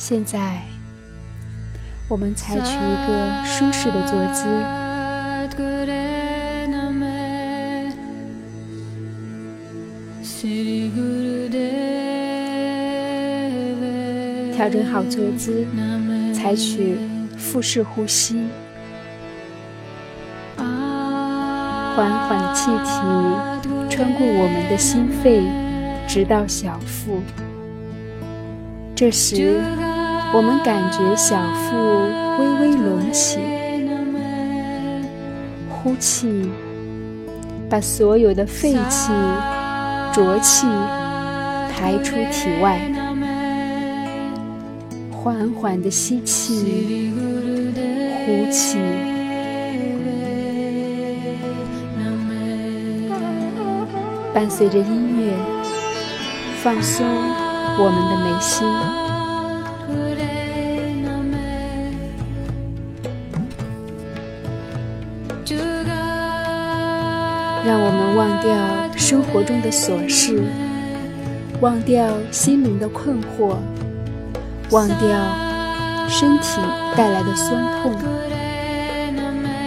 现在，我们采取一个舒适的坐姿，调整好坐姿，采取腹式呼吸，缓缓气体穿过我们的心肺，直到小腹。这时，我们感觉小腹微微隆起，呼气，把所有的废气、浊气排出体外。缓缓的吸气，呼气，伴随着音乐，放松。我们的眉心，让我们忘掉生活中的琐事，忘掉心灵的困惑，忘掉身体带来的酸痛，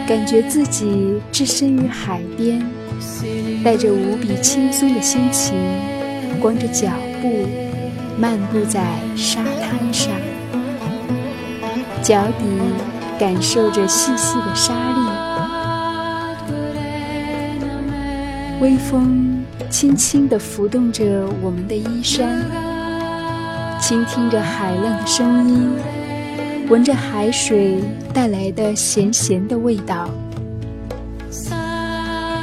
感觉自己置身于海边，带着无比轻松的心情，光着脚步。漫步在沙滩上，脚底感受着细细的沙粒，微风轻轻地拂动着我们的衣衫，倾听着海浪的声音，闻着海水带来的咸咸的味道，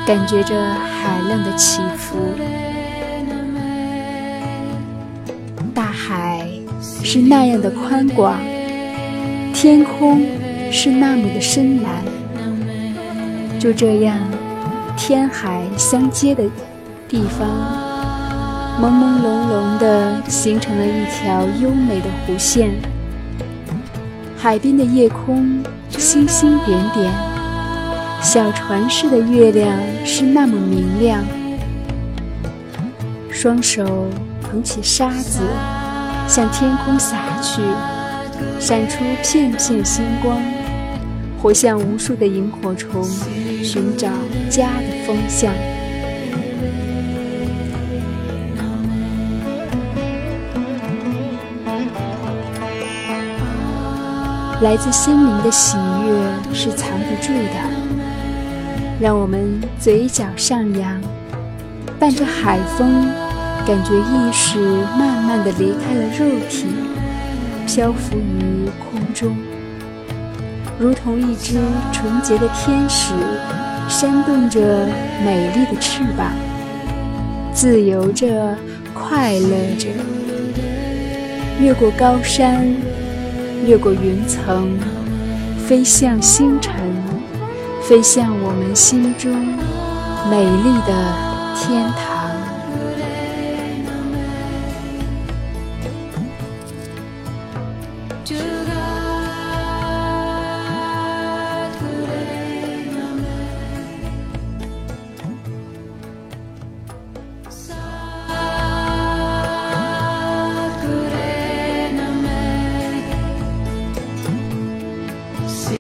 感觉着海浪的起伏。大海是那样的宽广，天空是那么的深蓝。就这样，天海相接的地方，朦朦胧胧地形成了一条优美的弧线。海边的夜空星星点点，小船似的月亮是那么明亮。双手捧起沙子。向天空洒去，闪出片片星光，活像无数的萤火虫，寻找家的方向。来自心灵的喜悦是藏不住的，让我们嘴角上扬，伴着海风。感觉意识慢慢的离开了肉体，漂浮于空中，如同一只纯洁的天使，扇动着美丽的翅膀，自由着，快乐着，越过高山，越过云层，飞向星辰，飞向我们心中美丽的天堂。